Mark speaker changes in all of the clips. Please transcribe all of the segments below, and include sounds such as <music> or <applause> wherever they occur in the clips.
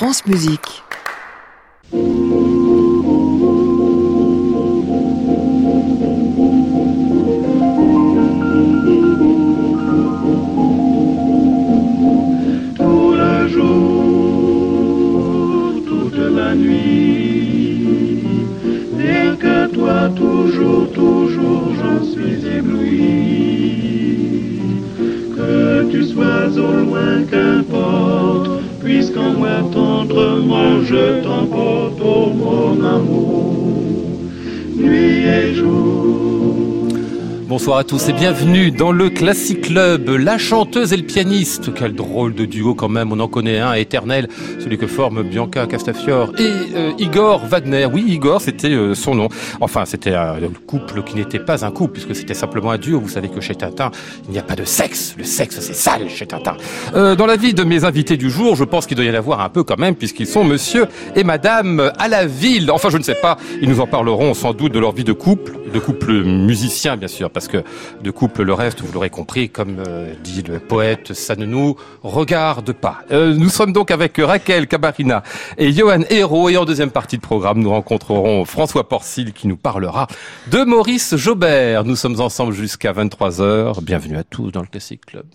Speaker 1: France Musique.
Speaker 2: Bonsoir à tous et bienvenue dans le Classic Club. La chanteuse et le pianiste, quel drôle de duo quand même, on en connaît un éternel, celui que forment Bianca Castafiore et euh, Igor Wagner. Oui, Igor, c'était euh, son nom. Enfin, c'était un couple qui n'était pas un couple, puisque c'était simplement un duo. Vous savez que chez Tintin, il n'y a pas de sexe. Le sexe, c'est sale chez Tintin. Euh, dans la vie de mes invités du jour, je pense qu'il doit y en avoir un peu quand même, puisqu'ils sont monsieur et madame à la ville. Enfin, je ne sais pas, ils nous en parleront sans doute de leur vie de couple, de couple musicien, bien sûr, parce de couple, le reste, vous l'aurez compris, comme euh, dit le poète, ça ne nous regarde pas. Euh, nous sommes donc avec Raquel Cabarina et Johan Hérault, et en deuxième partie de programme, nous rencontrerons François Porcil qui nous parlera de Maurice Jaubert. Nous sommes ensemble jusqu'à 23h. Bienvenue à tous dans le Classic Club.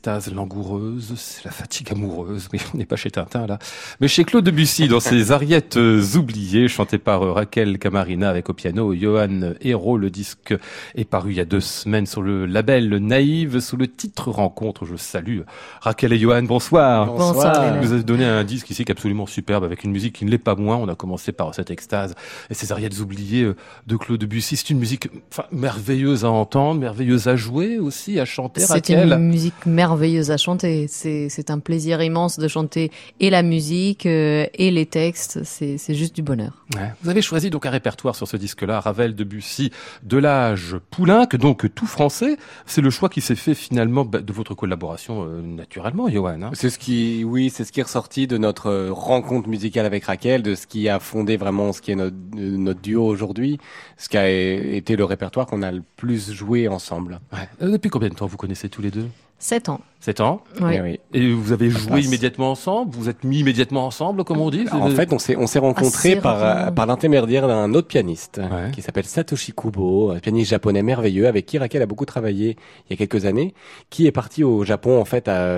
Speaker 3: L'extase langoureuse, c'est la fatigue
Speaker 2: amoureuse. Oui, on n'est pas chez Tintin là, mais chez Claude Debussy dans ses <laughs> Ariettes euh, oubliées, chantées par euh, Raquel Camarina avec au piano Johan Hérault. Le disque est paru il y a deux semaines sur le label Naïve sous le titre Rencontre. Je salue Raquel et Johan. Bonsoir.
Speaker 4: Bonsoir.
Speaker 2: Vous avez donné un disque ici qui est absolument superbe avec une musique qui ne l'est pas moins. On a commencé par cette extase et ces Ariettes oubliées euh, de Claude Debussy. C'est une musique enfin, merveilleuse à entendre, merveilleuse à jouer aussi, à chanter.
Speaker 4: C'est
Speaker 2: Raquel.
Speaker 4: une musique merveilleuse à chanter. C'est un plaisir immense de chanter et la musique euh, et les textes. C'est juste du bonheur.
Speaker 3: Ouais. Vous avez choisi donc un répertoire sur ce disque-là, Ravel, Debussy, Delage, Poulenc, donc tout français. C'est le choix qui s'est fait finalement bah, de votre collaboration euh, naturellement, Johan. Hein
Speaker 5: C'est ce qui, oui, c'est ce qui est ressorti de notre euh, rencontre musicale avec Raquel, de ce qui a fondé vraiment ce qui est notre, notre duo aujourd'hui, ce qui a été le répertoire qu'on a le plus joué ensemble.
Speaker 3: Ouais. Euh, depuis combien de temps vous connaissez tous les deux?
Speaker 4: Sept ans.
Speaker 3: Sept ans.
Speaker 4: Oui.
Speaker 5: Eh oui.
Speaker 3: Et vous avez joué
Speaker 5: passe.
Speaker 3: immédiatement ensemble? Vous êtes mis immédiatement ensemble, comme on dit?
Speaker 5: En fait, on s'est on s'est rencontrés par l'intermédiaire d'un autre pianiste
Speaker 3: Ouais.
Speaker 5: qui s'appelle Satoshi Kubo, un pianiste japonais merveilleux avec qui Raquel a beaucoup travaillé il y a quelques années, qui est parti au Japon en fait à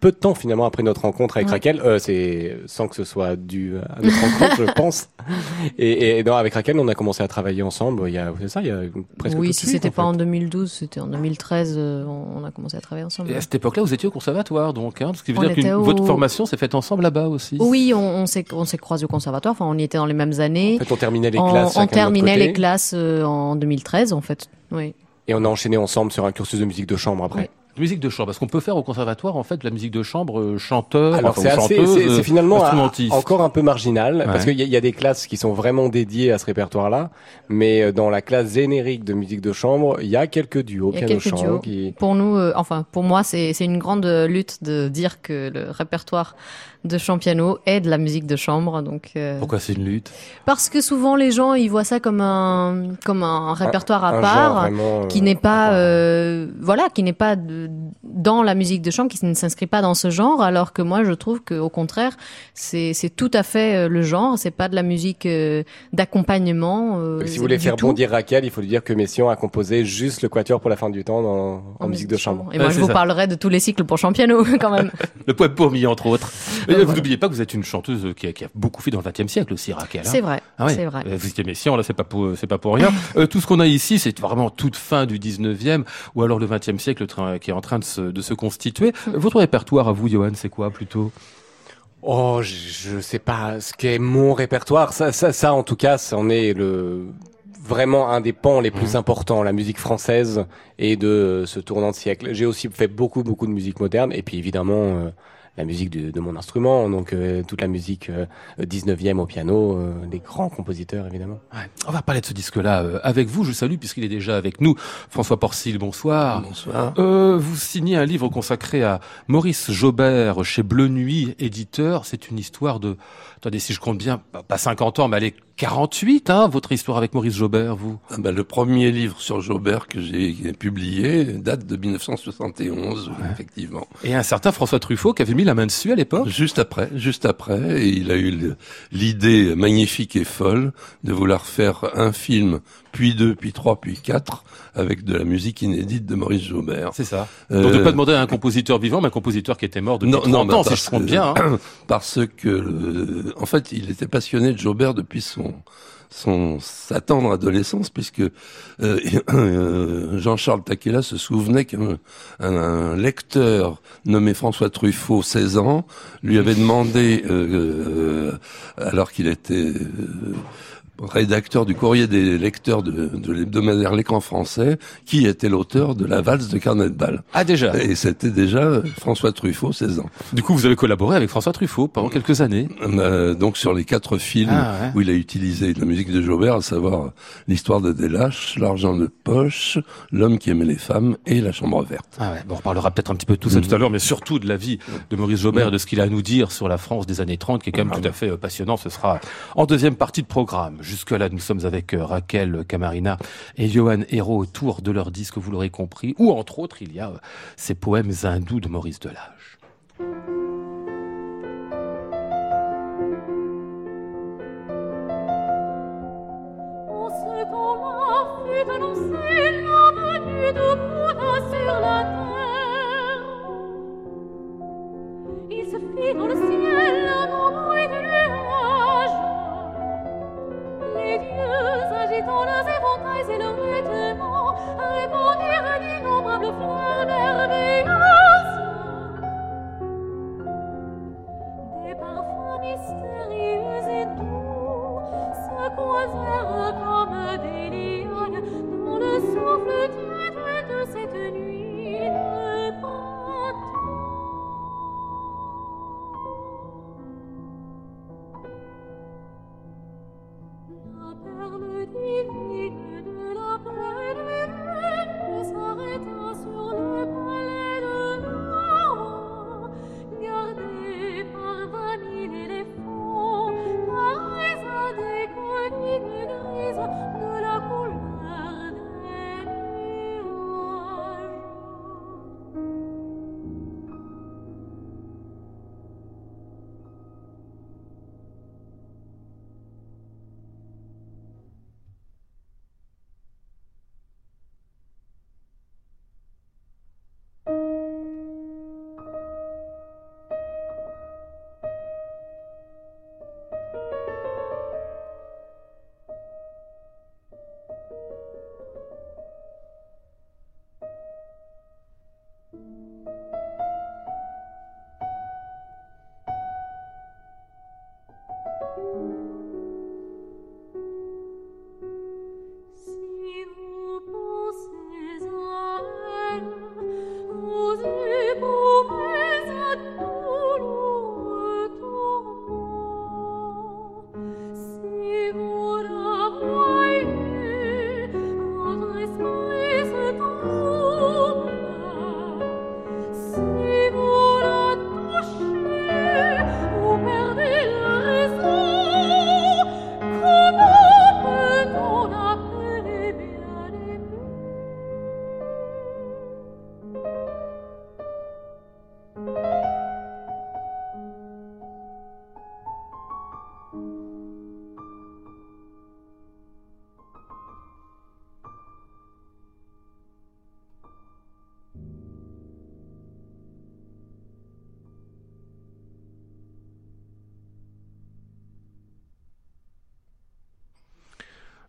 Speaker 5: peu de temps finalement après notre rencontre avec
Speaker 4: Ouais.
Speaker 5: Raquel. Euh, c'est sans que ce soit dû à notre rencontre, je pense. <laughs> Et, et non, avec Raquel, on a commencé à travailler ensemble. Il y a c'est ça, il y a presque
Speaker 4: oui,
Speaker 5: tout de
Speaker 4: si
Speaker 5: suite,
Speaker 4: c'était
Speaker 5: en
Speaker 4: pas
Speaker 5: fait.
Speaker 4: en 2012, c'était en 2013. euh, on on a commencé à travailler ensemble.
Speaker 3: Et à cette époque-là, vous étiez au conservatoire, donc, hein, ce qui veut
Speaker 4: On
Speaker 3: dire que
Speaker 4: était au-
Speaker 3: votre formation s'est faite ensemble là-bas aussi.
Speaker 4: Oui, on, on s'est on s'est croisés au conservatoire. Enfin, on y était dans les mêmes années.
Speaker 5: En fait, on terminait les
Speaker 4: on
Speaker 5: classes.
Speaker 4: on
Speaker 5: notre
Speaker 4: terminait
Speaker 5: côté,
Speaker 4: les classes euh, en 2013, en fait. Oui.
Speaker 5: Et on a enchaîné ensemble sur un cursus de musique de chambre après.
Speaker 4: Oui.
Speaker 3: Musique de chambre, parce qu'on peut faire au conservatoire en fait de la musique de chambre euh, chanteur,
Speaker 5: Alors
Speaker 3: enfin,
Speaker 5: c'est
Speaker 3: euh,
Speaker 5: finalement encore un peu marginal parce qu'il y, a- il y a des classes qui sont vraiment dédiées à ce répertoire-là, mais euh, dans la classe générique de musique de chambre, il y a quelques duos
Speaker 4: Il y a
Speaker 5: piano
Speaker 4: quelques
Speaker 5: chant
Speaker 4: duos.
Speaker 5: qui.
Speaker 4: Pour nous, euh, enfin pour moi, c'est c'est une grande lutte de dire que le répertoire de chant piano est de la musique de chambre. Donc euh,
Speaker 3: Pourquoi c'est une lutte?
Speaker 4: parce que souvent les gens ils voient ça comme un comme un répertoire à
Speaker 5: genre
Speaker 4: part.
Speaker 5: vraiment,
Speaker 4: qui n'est pas euh, voilà qui n'est pas de- dans la musique de chambre qui ne s'inscrit pas dans ce genre alors que moi je trouve que au contraire c'est c'est tout à fait euh, le genre c'est pas de la musique euh, d'accompagnement euh,
Speaker 5: Si vous voulez faire
Speaker 4: tout
Speaker 5: bondir Raquel, il faut lui dire que Messiaen a composé juste le quatuor pour la fin du temps dans, en, musique de chambre.
Speaker 4: et moi je vous
Speaker 3: ça.
Speaker 4: parlerai de tous les cycles pour chant piano <laughs> quand même
Speaker 3: Le poème Pourmi, entre autres. Et
Speaker 4: voilà.
Speaker 3: Vous n'oubliez pas que vous êtes une chanteuse qui a, qui a beaucoup fait dans le XXe siècle aussi, Raquel. hein
Speaker 4: c'est vrai
Speaker 3: Ah ouais.
Speaker 4: c'est vrai
Speaker 3: Vous étiez Messiaen, là, c'est pas pour, c'est pas pour rien. Euh, tout ce qu'on a ici, c'est vraiment toute fin du 19e ou alors le 20e siècle train- qui est en train de se, de se constituer. Votre répertoire à vous, Johan, c'est quoi plutôt?
Speaker 5: Oh, je, je sais pas ce qu'est mon répertoire. Ça, ça, ça, en tout cas, c'en est le vraiment un des pans les plus importants, la musique française et de ce tournant de siècle. J'ai aussi fait beaucoup, beaucoup de musique moderne et puis évidemment euh, la musique de, de mon instrument, donc euh, toute la musique euh, 19e au piano, euh, des grands compositeurs évidemment.
Speaker 3: Ouais. On va parler de ce disque-là euh, avec vous. Je salue puisqu'il est déjà avec nous. François Porcil, bonsoir.
Speaker 6: Bonsoir.
Speaker 3: Euh, vous signez un livre consacré à Maurice Jaubert chez Bleu Nuit, éditeur. C'est une histoire de, attendez, si je compte bien, pas- pas 50 ans, mais allez, 48, hein, votre histoire avec Maurice Jaubert, vous.
Speaker 6: Ah ben, le premier livre sur Jaubert que j'ai publié date de 1971, effectivement.
Speaker 3: Et un certain François Truffaut qui avait mis la main dessus à l'époque?
Speaker 6: Juste après, juste après, et il a eu l'idée magnifique et folle de vouloir faire un film, puis deux, puis trois, puis quatre, avec de la musique inédite de Maurice Jaubert.
Speaker 3: C'est ça.
Speaker 6: Euh,
Speaker 3: Donc de pas demander à un compositeur vivant, mais un compositeur qui était mort depuis 30
Speaker 6: mais
Speaker 3: ans, si
Speaker 6: parce
Speaker 3: je compte bien. hein. <clears throat>
Speaker 6: Parce que, le- en fait, il était passionné de Jaubert depuis son son sa tendre adolescence, puisque euh, <coughs> euh, Jean-Charles Taquella se souvenait qu'un un, un lecteur nommé François Truffaut, 16 ans, lui avait demandé, euh, alors qu'il était rédacteur du courrier des lecteurs de, de l'hebdomadaire L'écran français, qui était l'auteur de la valse de Carnet de Bal.
Speaker 3: Ah déjà.
Speaker 6: Et c'était déjà euh, François Truffaut, 16 ans.
Speaker 3: Du coup, vous avez collaboré avec François Truffaut pendant quelques années.
Speaker 6: Euh, donc sur les quatre films
Speaker 3: Ah, ouais.
Speaker 6: où il a utilisé de la musique de Jaubert, à savoir l'histoire de Delache, l'argent de poche, l'homme qui aimait les femmes et la chambre verte.
Speaker 3: Ah ouais, bon, on reparlera peut-être un petit peu de tout ça
Speaker 6: Mhm.
Speaker 3: tout à l'heure, mais surtout de la vie de Maurice Jaubert et de ce qu'il a à nous dire sur la France des années 30, qui est quand même tout à fait euh, passionnant. Ce sera en deuxième partie de programme. Jusque-là, nous sommes avec euh, Raquel Camarina et Johan Hérault autour de leur disque, vous l'aurez compris, où entre autres, il y a euh, ces poèmes hindous de Maurice Delage.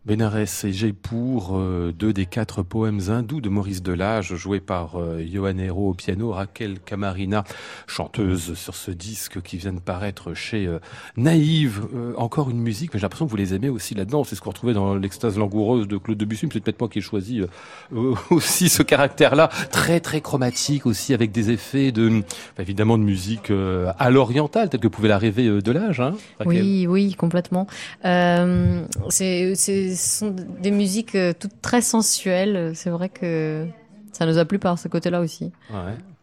Speaker 3: Bénarès et Jeypour, euh, deux des quatre poèmes hindous de Maurice Delage, joués par euh, Johan Hero au piano, Raquel Camarina, chanteuse sur ce disque qui vient de paraître chez euh, Naïve. Euh, encore une musique, mais j'ai l'impression que vous les aimez aussi là-dedans. C'est ce qu'on retrouvait dans l'extase langoureuse de Claude Debussy. C'est peut-être moi qui ai choisi euh, <laughs> aussi ce caractère-là, très très chromatique aussi, avec des effets de, évidemment, de musique à l'oriental, tel que pouvait la rêver Delage. Hein,
Speaker 4: Oui, oui, complètement. C'est, ce sont des musiques euh, toutes très sensuelles. C'est vrai que ça nous a plu par ce côté-là aussi.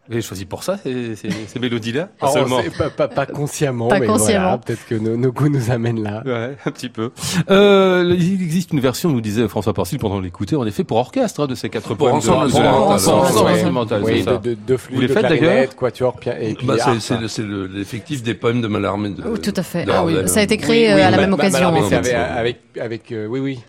Speaker 3: Vous avez choisi pour ça, ces, ces, ces mélodies-là
Speaker 5: Oh,
Speaker 3: Seulement.
Speaker 5: c'est pas, pas, pas consciemment,
Speaker 4: Pas
Speaker 5: mais
Speaker 4: consciemment.
Speaker 5: voilà, peut-être que nos, nos goûts nous amènent là.
Speaker 3: Ouais, un petit peu. Euh, il existe une version, nous disait François Porcil pendant l'écouter, en effet, pour orchestre, hein, de ces quatre
Speaker 6: Pour
Speaker 3: poèmes.
Speaker 6: ensemble
Speaker 3: de- ensemble
Speaker 4: Ensemble
Speaker 3: instrumental,
Speaker 5: Oui, de, de, de flûte,
Speaker 3: Vous les faites, d'ailleurs
Speaker 5: quatuor, et puis
Speaker 6: Bah, c'est, l'effectif des poèmes de Mallarmé. De,
Speaker 4: Oh, tout à fait.
Speaker 6: de
Speaker 4: Ah oui, ça a été
Speaker 5: Oui,
Speaker 4: créé
Speaker 5: oui,
Speaker 4: euh, à la même occasion.
Speaker 5: Avec, avec, euh, oui, oui,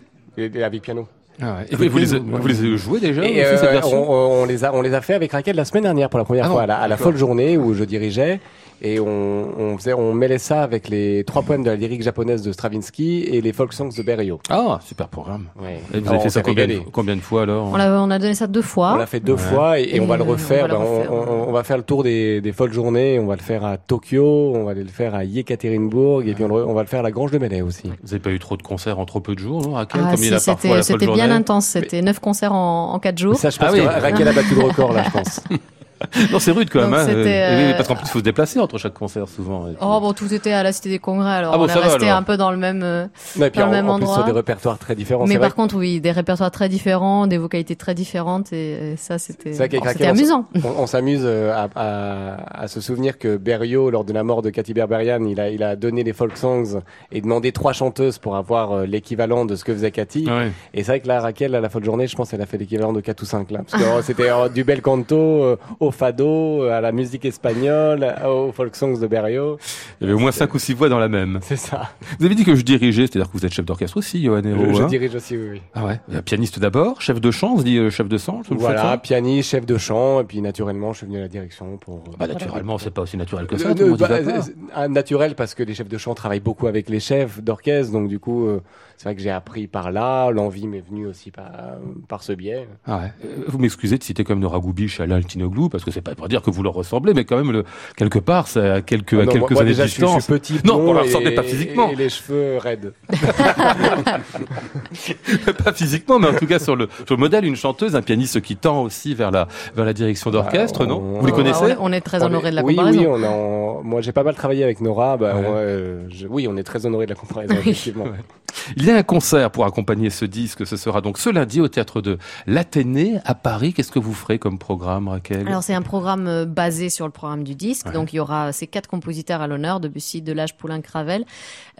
Speaker 5: avec piano.
Speaker 3: Ah ouais. Et vous, vous les, vous les avez joués déjà,
Speaker 5: Et
Speaker 3: aussi, cette
Speaker 5: euh,
Speaker 3: version
Speaker 5: on, on les a, on les a fait avec Raquel la semaine dernière pour la première
Speaker 3: Ah
Speaker 5: fois à la, à la folle journée où je dirigeais et on, on faisait, on mêlait ça avec les trois poèmes de la lyrique japonaise de Stravinsky et les folk songs de Berio.
Speaker 3: Ah, super programme.
Speaker 5: Ouais.
Speaker 3: Et vous
Speaker 5: Alors,
Speaker 3: avez fait ça combien de,
Speaker 5: régalé.
Speaker 3: combien de fois alors
Speaker 4: On a, on a donné ça deux fois.
Speaker 5: On l'a fait deux
Speaker 3: Ouais.
Speaker 5: fois et, et
Speaker 4: Et
Speaker 5: on va le
Speaker 4: on
Speaker 5: refaire.
Speaker 4: va le
Speaker 5: ben, on,
Speaker 4: refaire.
Speaker 5: on- on va faire le tour des, des folles journées. On va le faire à Tokyo, on va aller le faire à Yekaterinbourg et puis on, le- on va le faire à la Grange de Melay aussi.
Speaker 3: Vous n'avez pas eu trop de concerts en trop peu de jours, non, Raquel
Speaker 4: Ah,
Speaker 3: Comme il a parfois
Speaker 4: c'était, bien
Speaker 3: journée.
Speaker 4: intense. C'était neuf concerts en, en quatre jours.
Speaker 5: Ça, je pense
Speaker 3: Ah oui.
Speaker 5: que Ra- Raquel a battu le record là, je pense. <laughs>
Speaker 3: Non, c'est rude quand même. Hein, euh, parce qu'en plus, il faut se déplacer entre chaque concert souvent. puis-
Speaker 4: Oh bon, tout était à la Cité des Congrès, alors
Speaker 3: Ah bon,
Speaker 4: on est
Speaker 3: va,
Speaker 4: resté un peu dans le même. euh,
Speaker 5: puis
Speaker 4: Dans le
Speaker 5: en,
Speaker 4: même
Speaker 5: en plus
Speaker 4: endroit.
Speaker 5: sur des répertoires très différents.
Speaker 4: Mais
Speaker 5: vrai
Speaker 4: par contre, oui, des répertoires très différents, des vocalités très différentes, et, et ça, c'était,
Speaker 5: C'est vrai qu'avec
Speaker 4: bon, c'était
Speaker 5: Raquel, on
Speaker 4: amusant.
Speaker 5: On, on s'amuse euh, à, à, à se souvenir que Berio, lors de la mort de Cathy Berberian, il a, il a donné les folk songs et demandé trois chanteuses pour avoir l'équivalent de ce que faisait Cathy.
Speaker 3: Ouais.
Speaker 5: Et c'est vrai que là, Raquel, à la fin de journée, je pense qu'elle a fait l'équivalent de 4 ou 5 là. Parce que euh, c'était euh, du bel canto euh, au fado, euh, à la musique espagnole, aux folk songs de Berio.
Speaker 3: Il y avait au moins cinq ou six voix dans la même.
Speaker 5: C'est ça.
Speaker 3: Vous avez dit que je dirigeais, c'est-à-dire que vous êtes chef d'orchestre aussi, Johan
Speaker 5: je, je
Speaker 3: hein
Speaker 5: dirige aussi, oui. oui.
Speaker 3: Ah ouais. Pianiste d'abord, chef de chant, on se dit euh, chef de faites
Speaker 5: Voilà, pianiste, chef de chant, et puis naturellement, je suis venu à la direction pour. euh,
Speaker 3: Bah, naturellement, c'est pas aussi naturel que ça. Tout le monde y
Speaker 5: bah, euh, naturel parce que les chefs de chant travaillent beaucoup avec les chefs d'orchestre, donc du coup, euh, c'est vrai que j'ai appris par là. L'envie m'est venue aussi par, par ce biais.
Speaker 3: Ah ouais. Euh, Vous m'excusez de citer comme Nora Goubiche à Altinoglou, parce que c'est pas pour dire que vous leur ressemblez, mais quand même, le, quelque part, c'est à quelques,
Speaker 5: Ah
Speaker 3: à
Speaker 5: non,
Speaker 3: quelques
Speaker 5: moi, moi,
Speaker 3: années
Speaker 5: déjà,
Speaker 3: de
Speaker 5: je suis, je
Speaker 3: distance.
Speaker 5: suis petit,
Speaker 3: Non, leur
Speaker 5: et-
Speaker 3: ressemblez pas physiquement.
Speaker 5: Et, les cheveux raides. <laughs>
Speaker 3: pas physiquement, mais en tout cas sur le, sur le modèle, une chanteuse, un pianiste qui tend aussi vers la, vers la direction d'orchestre,
Speaker 5: Bah,
Speaker 3: non
Speaker 5: on-
Speaker 3: Vous les
Speaker 5: on-
Speaker 3: connaissez
Speaker 4: on, est- on est très
Speaker 5: On
Speaker 4: honoré de la
Speaker 5: oui,
Speaker 4: comparaison.
Speaker 5: Oui, on en- moi j'ai pas mal travaillé avec Nora. Bah,
Speaker 3: Ouais.
Speaker 5: on, euh, je- oui, on est très honoré de la comparaison, <laughs> effectivement.
Speaker 3: Ouais. Il y a un concert pour accompagner ce disque. Ce sera donc ce lundi au théâtre de l'Athénée à Paris. Qu'est-ce que vous ferez comme programme, Raquel?
Speaker 4: Alors c'est un programme euh, basé sur le programme du disque,
Speaker 3: Ouais.
Speaker 4: donc il y aura ces quatre compositeurs à l'honneur, Debussy, Delage, Poulain, Cravel.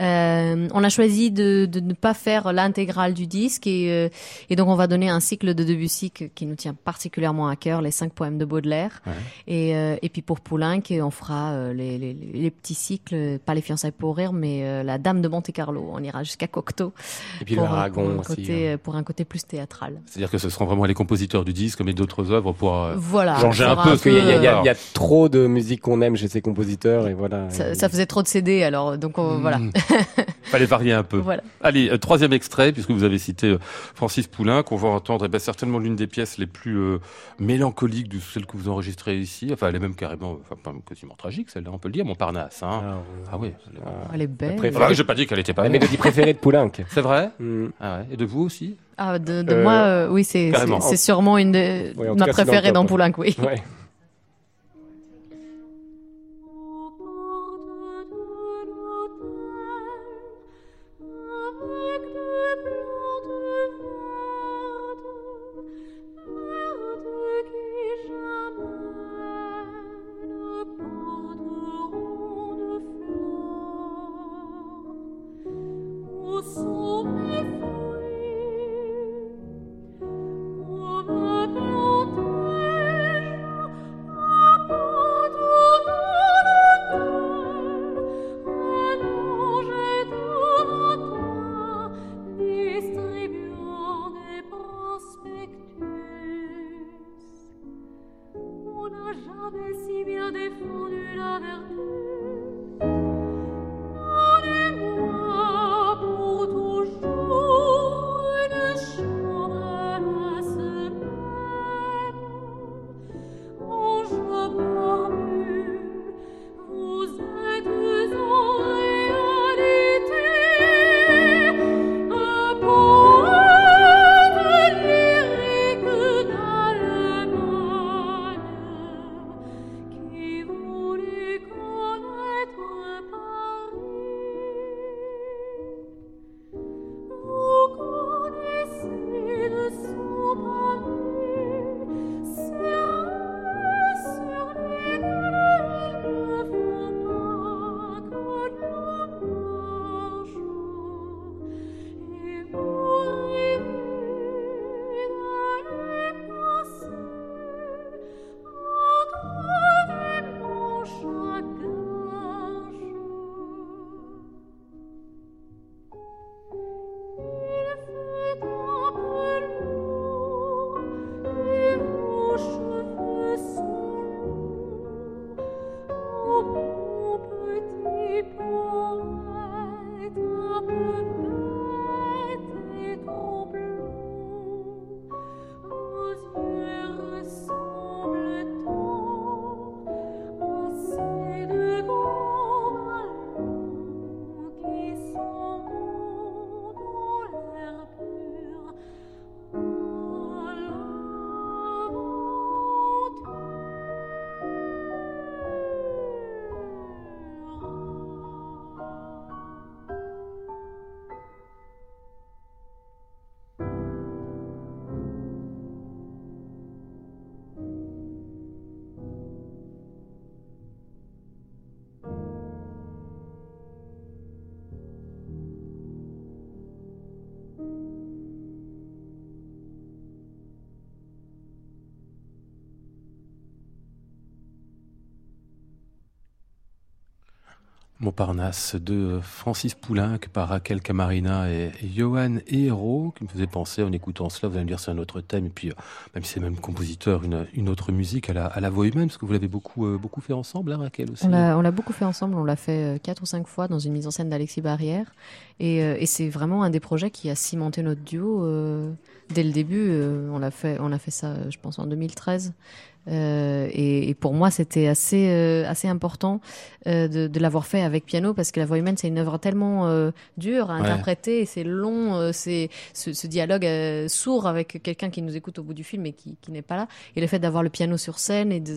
Speaker 4: Euh, on a choisi de, de ne pas faire l'intégrale du disque et, euh, et donc on va donner un cycle de Debussy que- qui nous tient particulièrement à cœur, les cinq poèmes de Baudelaire.
Speaker 3: Ouais.
Speaker 4: Et, euh, et puis pour Poulenc, on fera les, les, les petits cycles, pas les fiançailles pour rire, mais la Dame de Monte Carlo. On ira jusqu'à Cocteau
Speaker 5: Et puis le
Speaker 4: pour, un-
Speaker 5: Aragon
Speaker 4: pour un
Speaker 5: aussi.
Speaker 4: côté,
Speaker 5: hein.
Speaker 4: pour un côté plus théâtral.
Speaker 3: C'est-à-dire que ce seront vraiment les compositeurs du disque, mais d'autres œuvres pour. euh,
Speaker 4: Voilà.
Speaker 3: changer un peu,
Speaker 5: Parce qu'il y, a- y y trop de musique qu'on aime chez ces compositeurs et voilà.
Speaker 4: Ça,
Speaker 5: Et-
Speaker 4: ça faisait trop de CD, alors donc on- voilà.
Speaker 3: hmm. <laughs> Fallait varier un peu.
Speaker 4: voilà.
Speaker 3: Allez, euh, troisième extrait, puisque vous avez cité euh, Francis Poulain, qu'on va entendre, eh ben, certainement l'une des pièces les plus euh, mélancoliques de celles que vous enregistrez ici. Enfin, elle est même carrément, enfin, pas quasiment tragique, celle-là, on peut le dire, Montparnasse. Hein.
Speaker 5: Ah,
Speaker 3: Ah oui.
Speaker 5: ah.
Speaker 4: Elle est belle.
Speaker 5: Après,
Speaker 3: Ah bah oui, j'ai pas dit qu'elle était pas
Speaker 5: La mélodie préférée de Poulenc.
Speaker 3: C'est vrai
Speaker 5: Hmm.
Speaker 3: Ah ouais. Et de vous aussi
Speaker 4: Ah, de, de
Speaker 5: Euh,
Speaker 4: moi, euh, oui, c'est
Speaker 3: carrément.
Speaker 4: c'est- c'est sûrement une de ma
Speaker 5: dans
Speaker 4: préférée dans. Poulenc, oui.
Speaker 5: Ouais.
Speaker 3: Montparnasse de Francis Poulenc par Raquel Camarina et Johan Hérault, qui me faisait penser en écoutant cela, vous allez me dire c'est un autre thème, et puis euh, même si c'est même compositeur, une, une autre musique à la, à la voix humaine, parce que vous l'avez beaucoup, euh, beaucoup fait ensemble, hein, Raquel aussi.
Speaker 4: On l'a on l'a beaucoup fait ensemble, on l'a fait euh, quatre ou cinq fois dans une mise en scène d'Alexis Barrière. Et, euh, et c'est vraiment un des projets qui a cimenté notre duo euh, dès le début. on l'a fait, on a fait ça, je pense, en 2013. Euh, et, et pour moi, c'était assez, euh, assez important euh, de, de l'avoir fait avec piano parce que la voix humaine, c'est une œuvre tellement dure à
Speaker 3: Ouais.
Speaker 4: interpréter. C'est long, c'est ce, ce dialogue sourd avec quelqu'un qui nous écoute au bout du film et qui, qui n'est pas là. Et le fait d'avoir le piano sur scène et, de,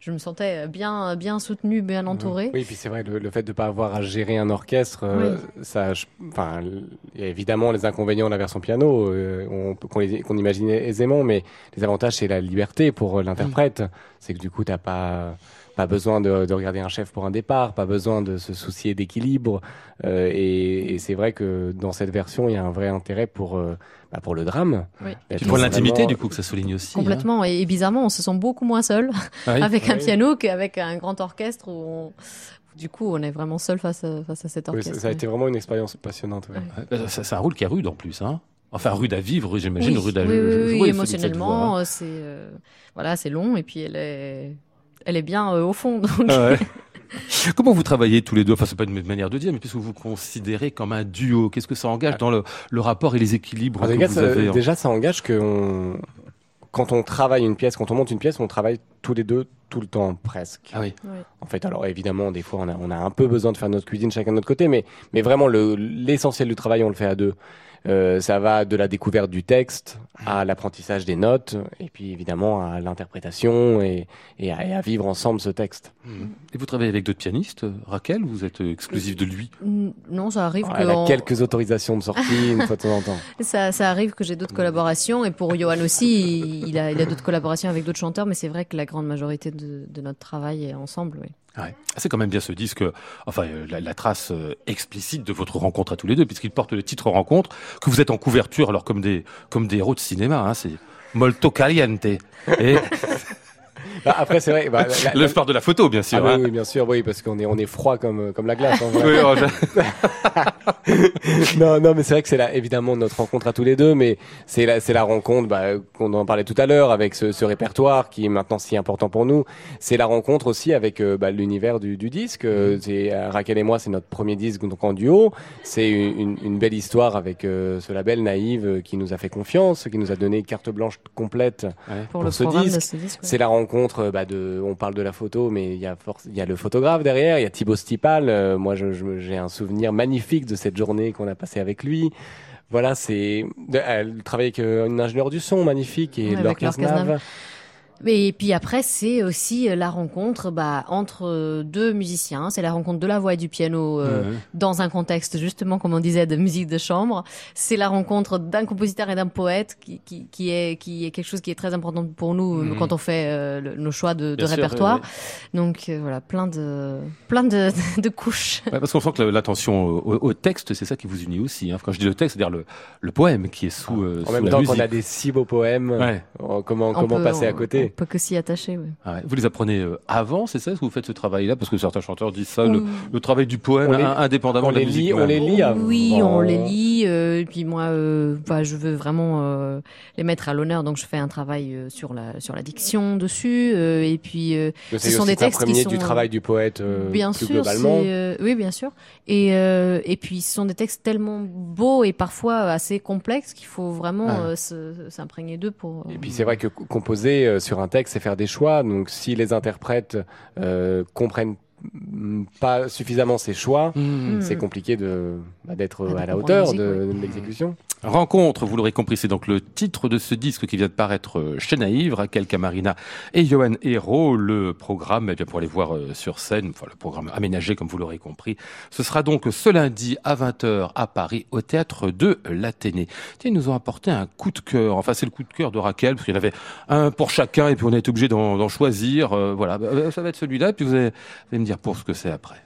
Speaker 4: je me sentais bien, bien soutenue, bien entourée.
Speaker 5: Oui, puis c'est vrai, le, le fait de ne pas avoir à gérer un orchestre, ça, enfin, il y a évidemment les inconvénients de la version piano, qu'on imagine aisément, mais les avantages, c'est la liberté pour euh, l'interprète. C'est que du coup, t'as pas pas besoin de, de regarder un chef pour un départ, pas besoin de se soucier d'équilibre. euh, et et c'est vrai que dans cette version, il y a un vrai intérêt pour euh, bah, pour le drame.
Speaker 4: Oui.
Speaker 3: Pour l'intimité, du coup, que ça souligne aussi. hein.
Speaker 4: Complètement. Et, et bizarrement, on se sent beaucoup moins seul
Speaker 3: Ah oui. <laughs>
Speaker 4: avec un
Speaker 5: Oui.
Speaker 4: piano qu'avec un grand orchestre où on- du coup, on est vraiment seul face à, face à cet
Speaker 5: Oui,
Speaker 4: orchestre.
Speaker 5: ça, ça a été vraiment une expérience passionnante. ouais.
Speaker 4: Ouais.
Speaker 3: Ça- C'est un rôle qui est rude en plus, hein. Enfin, rude à vivre, j'imagine,
Speaker 4: oui,
Speaker 3: rude à
Speaker 4: oui, oui,
Speaker 3: jouer,
Speaker 4: oui, émotionnellement,
Speaker 3: hein.
Speaker 4: euh, c'est euh, voilà, c'est long et puis elle est, elle est bien euh, au fond. <laughs> Donc,
Speaker 3: Ah ouais. <laughs> Comment vous travaillez tous les deux? Enfin, c'est pas une manière de dire, mais puisque vous vous considérez comme un duo, qu'est-ce que ça engage dans le, le rapport et les équilibres
Speaker 5: En
Speaker 3: que vous
Speaker 5: ça-
Speaker 3: avez
Speaker 5: déjà, ça engage que on- quand on travaille une pièce, quand on monte une pièce, on travaille tous les deux tout le temps presque.
Speaker 3: Ah oui.
Speaker 4: Ouais.
Speaker 5: En fait, alors évidemment, des fois, on a, on a un peu besoin de faire notre cuisine chacun de notre côté, mais, mais vraiment, le- l'essentiel du travail, on le fait à deux. Euh, ça va de la découverte du texte à l'apprentissage des notes, et puis évidemment à l'interprétation et, et, à, et à vivre ensemble ce texte.
Speaker 3: Et vous travaillez avec d'autres pianistes, Raquel ou Vous êtes exclusif de lui?
Speaker 4: Mm, Non, ça arrive
Speaker 5: Elle
Speaker 4: que
Speaker 5: a
Speaker 4: on-
Speaker 5: quelques autorisations de sortie une fois de temps en temps. <laughs>
Speaker 4: ça, ça arrive que j'ai d'autres collaborations et pour Johan aussi, il, il a, il a d'autres collaborations avec d'autres chanteurs, mais c'est vrai que la grande majorité de, de notre travail est ensemble. Oui.
Speaker 3: Ouais. C'est quand même bien ce disque, enfin euh, la, trace euh, explicite de votre rencontre à tous les deux, puisqu'il porte le titre rencontre, que vous êtes en couverture, alors comme des comme des héros de cinéma, hein, c'est molto caliente.
Speaker 5: Bah, après, c'est vrai. Bah, la- la-
Speaker 3: le sport de la photo, bien
Speaker 5: Ah
Speaker 3: sûr.
Speaker 5: oui,
Speaker 3: hein.
Speaker 5: oui, bien sûr, oui, parce qu'on est, on est froid comme, comme la glace. hein, voilà.
Speaker 3: Oui, oh, je- <laughs>
Speaker 5: non, non, mais c'est vrai que c'est la, évidemment notre rencontre à tous les deux, mais c'est la, c'est la rencontre, bah, qu'on en parlait tout à l'heure, avec ce, ce répertoire qui est maintenant si important pour nous. C'est la rencontre aussi avec euh, bah, l'univers du, du disque. Euh, C'est euh, Raquel et moi, c'est notre premier disque donc en duo. C'est une, une- belle histoire avec euh, ce label Naïve qui nous a fait confiance, qui nous a donné carte blanche complète
Speaker 4: Pour,
Speaker 5: Pour
Speaker 4: le
Speaker 5: ce disque,
Speaker 4: de ce disque. ouais.
Speaker 5: c'est la rencontre euh, bah, de. On parle de la photo, mais il y a force, il y a le photographe derrière, il y a Thibaut Stipal. euh, moi, je- je- j'ai un souvenir magnifique de cette journée qu'on a passée avec lui. Voilà, c'est elle travaille avec euh, une ingénieure du son magnifique et
Speaker 4: Ouais,
Speaker 5: Laure
Speaker 4: avec Laure
Speaker 5: Cazenave.
Speaker 4: Et puis après, c'est aussi euh, la rencontre bah, entre euh, deux musiciens. C'est la rencontre de la voix et du piano euh, dans un contexte, justement, comme on disait, de musique de chambre. C'est la rencontre d'un compositeur et d'un poète qui, qui, qui, est, qui est quelque chose qui est très important pour nous euh,
Speaker 3: Mhm.
Speaker 4: quand on fait euh, le- nos choix de, de
Speaker 3: sûr,
Speaker 4: répertoire.
Speaker 3: ouais,
Speaker 4: Donc euh, voilà, plein de, plein de, <laughs> de couches.
Speaker 3: Ouais, parce qu'on sent que l'attention au, au texte, c'est ça qui vous unit aussi. Hein. Quand je dis le texte, c'est-à-dire le, le poème qui est sous, euh,
Speaker 5: En
Speaker 3: sous
Speaker 5: même
Speaker 3: la
Speaker 5: temps qu'on a des si beaux poèmes,
Speaker 3: Ouais.
Speaker 5: comment,
Speaker 4: On
Speaker 5: comment
Speaker 4: peut-
Speaker 5: passer à
Speaker 4: on-
Speaker 5: côté
Speaker 4: On peut que s'y attacher, oui.
Speaker 3: Ah ouais. Vous les apprenez euh, avant, c'est ça Est-ce que vous faites ce travail-là? Parce que certains chanteurs disent ça,
Speaker 4: On-
Speaker 3: le, le travail du poème,
Speaker 5: les-
Speaker 3: indépendamment
Speaker 5: on
Speaker 3: de la
Speaker 5: les
Speaker 3: musique.
Speaker 5: lit, on les lit avant.
Speaker 4: Oui, on les lit. euh, et puis moi, euh, bah, je veux vraiment euh, les mettre à l'honneur. Donc je fais un travail euh, sur la sur la diction dessus. euh, et puis euh, ce sont des textes qui sont
Speaker 5: du travail du poète euh,
Speaker 4: bien
Speaker 5: plus
Speaker 4: sûr,
Speaker 5: globalement.
Speaker 4: euh, oui, bien sûr. Et euh, et puis ce sont des textes tellement beaux et parfois assez complexes qu'il faut vraiment
Speaker 5: Ah.
Speaker 4: euh, s'imprégner d'eux pour.
Speaker 5: Et puis c'est vrai que co- composer euh, sur un texte, c'est faire des choix. Donc si les interprètes euh, comprennent pas suffisamment ces choix,
Speaker 3: Mmh.
Speaker 4: Mm.
Speaker 5: c'est compliqué de bah, d'être à la hauteur de l'exécution.
Speaker 3: Rencontre, vous l'aurez compris, c'est donc le titre de ce disque qui vient de paraître euh, chez Naïve, Raquel Camarina et Johan Hérault. Le programme, eh bien, pour aller voir euh, sur scène, enfin le programme aménagé comme vous l'aurez compris, ce sera donc ce lundi à 20h à Paris au théâtre de l'Athénée. Ils nous ont apporté un coup de cœur. Enfin, c'est le coup de cœur de Raquel, parce qu'il y en avait un pour chacun et puis on a été obligé d'en choisir. Euh, voilà, Bah, ça va être celui-là, et puis vous allez, vous allez me dire pour ce que c'est après.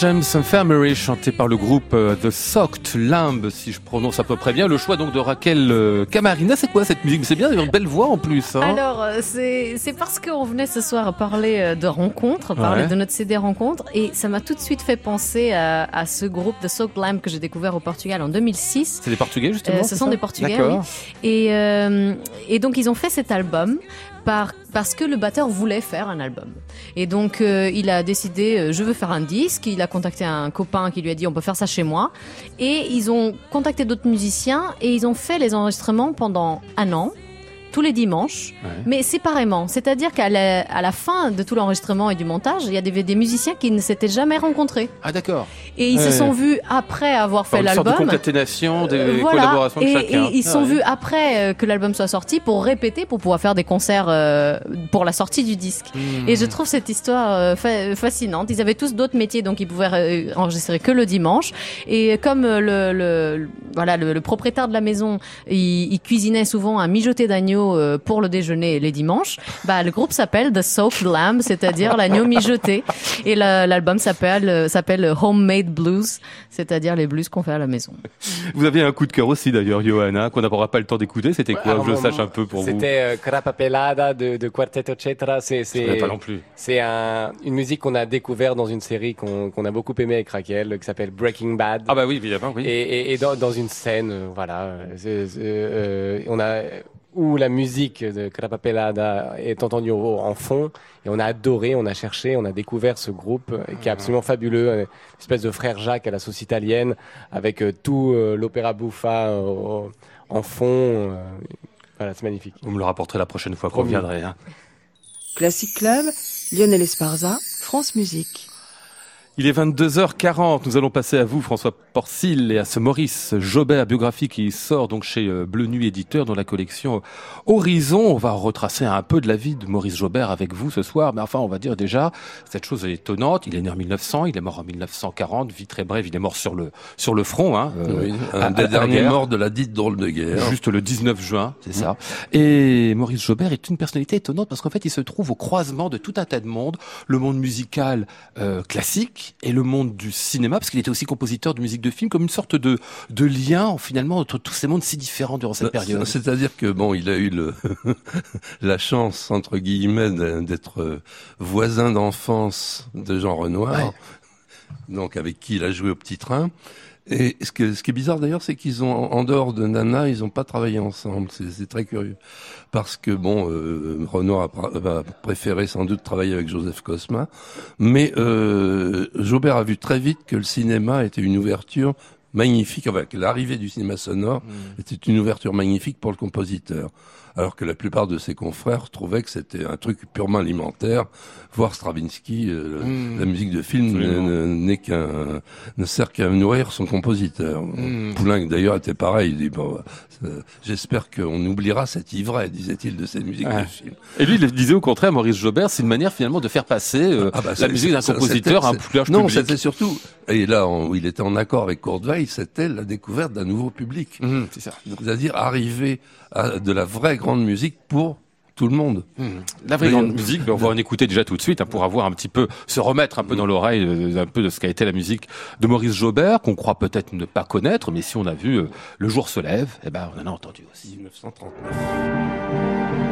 Speaker 3: James Infirmary, chanté par le groupe euh, The Socked Lamb, si je prononce à peu près bien. Le choix donc de Raquel euh, Camarina, c'est quoi cette musique? C'est bien, il a une belle voix en plus. Hein
Speaker 4: Alors, euh, c'est parce qu'on venait ce soir parler de rencontres, parler
Speaker 3: Ouais.
Speaker 4: de notre CD rencontre, et ça m'a tout de suite fait penser à, à ce groupe The Soaked Lamb que j'ai découvert au Portugal en 2006.
Speaker 3: c'est des Portugais justement
Speaker 4: Euh, ce sont des Portugais. Et, euh, et donc ils ont fait cet album par, parce que le batteur voulait faire un album. Et donc euh, il a décidé, euh, je veux faire un disque. Il a contacté un copain qui lui a dit, on peut faire ça chez moi. Et ils ont contacté d'autres musiciens et ils ont fait les enregistrements pendant un an. Tous les dimanches,
Speaker 3: Ouais.
Speaker 4: mais séparément. C'est-à-dire qu'à la, à la fin de tout l'enregistrement et du montage, il y a des, des musiciens qui ne s'étaient jamais rencontrés.
Speaker 3: Ah d'accord.
Speaker 4: Et ils
Speaker 3: Ouais.
Speaker 4: se sont vus après avoir fait
Speaker 3: une sorte de
Speaker 4: l'album.
Speaker 3: concaténation des
Speaker 4: Euh, voilà.
Speaker 3: collaborations de
Speaker 4: et,
Speaker 3: chacun.
Speaker 4: et ils se
Speaker 3: Ah
Speaker 4: sont
Speaker 3: ouais.
Speaker 4: vus après euh, que l'album soit sorti pour répéter, pour pouvoir faire des concerts euh, pour la sortie du disque.
Speaker 3: Hmm.
Speaker 4: Et je trouve cette histoire euh, fa- fascinante. Ils avaient tous d'autres métiers, donc ils pouvaient enregistrer que le dimanche. Et comme le, le- le- voilà le, le propriétaire de la maison, il, il cuisinait souvent un mijoté d'agneau euh, pour le déjeuner les dimanches, bah le groupe s'appelle The Soaked Lamb, c'est-à-dire l'agneau mijoté. Et la- l'album s'appelle euh, s'appelle Homemade Blues, c'est-à-dire les blues qu'on fait à la maison.
Speaker 3: Vous avez un coup de cœur aussi d'ailleurs, Johanna, qu'on n'aura pas le temps d'écouter. C'était quoi
Speaker 5: Alors,
Speaker 3: Je le sache un peu pour vous.
Speaker 5: C'était euh, Crapa Pelada de, de Quartetto Cetra. C'est
Speaker 3: pas non plus.
Speaker 5: c'est un, une musique qu'on a découvert dans une série qu'on a beaucoup aimé avec Raquel, qui s'appelle Breaking Bad.
Speaker 3: Ah bah oui, évidemment, oui.
Speaker 5: Et, et, et dans, dans une scène, voilà, euh, on a où la musique de Crapa Pelada est entendue au- en fond, et on a adoré, on a cherché, on a découvert ce groupe euh, qui est absolument fabuleux, euh, une espèce de frère Jacques à la sauce italienne, avec euh, tout euh, l'opéra buffa euh, au- en fond. euh, voilà, c'est magnifique.
Speaker 3: Vous me le rapporterez la prochaine fois qu'on viendrait. Hein.
Speaker 7: Classic Club, Lionel Esparza, France Musique.
Speaker 3: Il est 22h40. Nous allons passer à vous, François Porcil, et à ce Maurice Jobert biographie qui sort donc chez euh, Bleu Nuit Éditeur dans la collection Horizon. On va retracer un peu de la vie de Maurice Jobert avec vous ce soir. Mais enfin, on va dire déjà, cette chose est étonnante. Il est né en 1900, il est mort en 1940. Vie très brève, il est mort sur le, sur le front. Hein, euh,
Speaker 6: Oui, un des derniers morts de la dite drôle de guerre.
Speaker 3: Juste le 19 juin, c'est ça. Et Maurice Jobert est une personnalité étonnante parce qu'en fait, il se trouve au croisement de tout un tas de mondes, le monde musical euh, classique et le monde du cinéma, parce qu'il était aussi compositeur de musique de film, comme une sorte de, de lien finalement entre tous ces mondes si différents durant cette
Speaker 6: Bah,
Speaker 3: période.
Speaker 6: C'est-à-dire que bon, il a eu le <laughs> la chance entre guillemets d'être euh, voisin d'enfance de Jean Renoir,
Speaker 3: Ouais.
Speaker 6: donc avec qui il a joué au petit train. Et ce, que, ce qui est bizarre d'ailleurs, c'est qu'ils ont en dehors de Nana, ils n'ont pas travaillé ensemble. C'est très curieux parce que bon, euh, Renoir a, préféré sans doute travailler avec Joseph Cosma, mais euh, Jobert a vu très vite que le cinéma était une ouverture magnifique, avec l'arrivée du cinéma sonore, était une ouverture magnifique pour le compositeur. Alors que la plupart de ses confrères trouvaient que c'était un truc purement alimentaire, voire Stravinsky, euh,
Speaker 3: Mm.
Speaker 6: la musique de film n'est qu'un, ne sert qu'à nourrir son compositeur.
Speaker 3: Mm.
Speaker 6: Poulenc d'ailleurs était pareil, il dit bon, euh, j'espère qu'on oubliera cet ivret, disait-il, de cette musique
Speaker 3: Ouais.
Speaker 6: de film.
Speaker 3: Et lui, il disait au contraire, Maurice Jobert, c'est une manière finalement de faire passer euh,
Speaker 6: Ah bah,
Speaker 3: la musique d'un compositeur à un plus large
Speaker 6: Non, c'était surtout, et là où il était en accord avec Courteveil, c'était la découverte d'un nouveau public.
Speaker 3: Mhm, c'est ça.
Speaker 6: C'est-à-dire arriver à de la vraie grande musique pour tout le monde.
Speaker 3: Hmm. La vraie grande musique, ben, on va en écouter déjà tout de suite hein, pour avoir un petit peu, se remettre un peu dans l'oreille euh, un peu de ce qu'a été la musique de Maurice Jobert, qu'on croit peut-être ne pas connaître, mais si on a vu euh, Le jour se lève, eh ben on en a entendu aussi.
Speaker 6: 1939.